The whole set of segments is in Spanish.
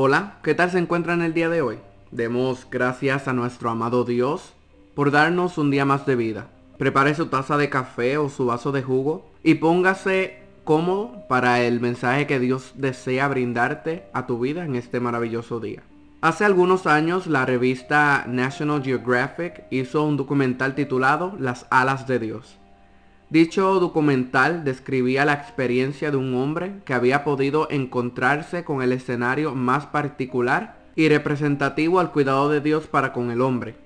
Hola, ¿qué tal se encuentran el día de hoy? Demos gracias a nuestro amado Dios por darnos un día más de vida. Prepare su taza de café o su vaso de jugo y póngase cómodo para el mensaje que Dios desea brindarte a tu vida en este maravilloso día. Hace algunos años la revista National Geographic hizo un documental titulado Las alas de Dios. Dicho documental describía la experiencia de un hombre que había podido encontrarse con el escenario más particular y representativo al cuidado de Dios para con el hombre.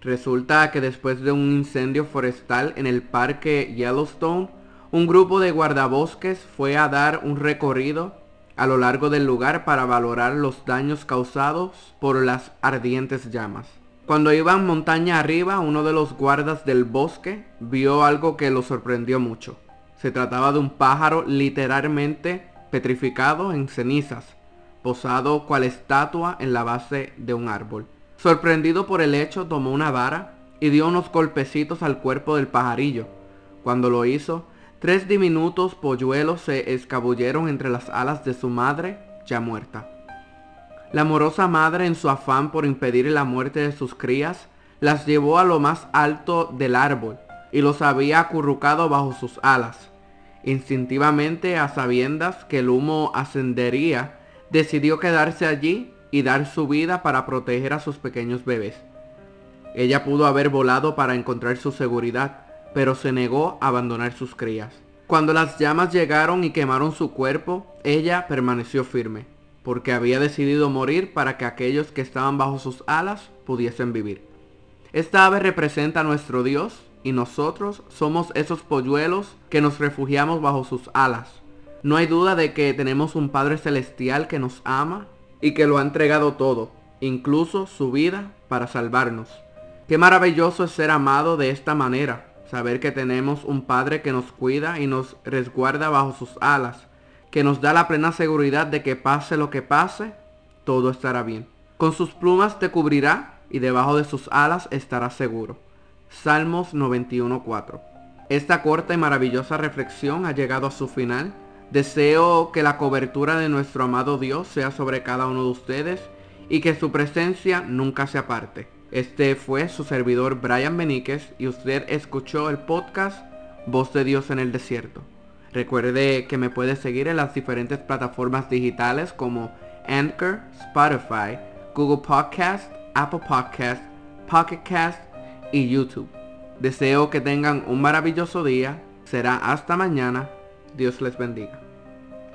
Resulta que después de un incendio forestal en el parque Yellowstone, un grupo de guardabosques fue a dar un recorrido a lo largo del lugar para valorar los daños causados por las ardientes llamas. Cuando iban montaña arriba, uno de los guardas del bosque vio algo que lo sorprendió mucho. Se trataba de un pájaro literalmente petrificado en cenizas, posado cual estatua en la base de un árbol. Sorprendido por el hecho, tomó una vara y dio unos golpecitos al cuerpo del pajarillo. Cuando lo hizo, tres diminutos polluelos se escabulleron entre las alas de su madre, ya muerta. La amorosa madre, en su afán por impedir la muerte de sus crías, las llevó a lo más alto del árbol y los había acurrucado bajo sus alas. Instintivamente, a sabiendas que el humo ascendería, decidió quedarse allí y dar su vida para proteger a sus pequeños bebés. Ella pudo haber volado para encontrar su seguridad, pero se negó a abandonar sus crías. Cuando las llamas llegaron y quemaron su cuerpo, ella permaneció firme porque había decidido morir para que aquellos que estaban bajo sus alas pudiesen vivir. Esta ave representa a nuestro Dios y nosotros somos esos polluelos que nos refugiamos bajo sus alas. No hay duda de que tenemos un Padre Celestial que nos ama y que lo ha entregado todo, incluso su vida, para salvarnos. Qué maravilloso es ser amado de esta manera, saber que tenemos un Padre que nos cuida y nos resguarda bajo sus alas que nos da la plena seguridad de que pase lo que pase, todo estará bien. Con sus plumas te cubrirá y debajo de sus alas estarás seguro. Salmos 91.4. Esta corta y maravillosa reflexión ha llegado a su final. Deseo que la cobertura de nuestro amado Dios sea sobre cada uno de ustedes y que su presencia nunca se aparte. Este fue su servidor Brian Beníquez y usted escuchó el podcast Voz de Dios en el Desierto. Recuerde que me puede seguir en las diferentes plataformas digitales como Anchor, Spotify, Google Podcast, Apple Podcast, Pocket Cast y YouTube. Deseo que tengan un maravilloso día. Será hasta mañana. Dios les bendiga.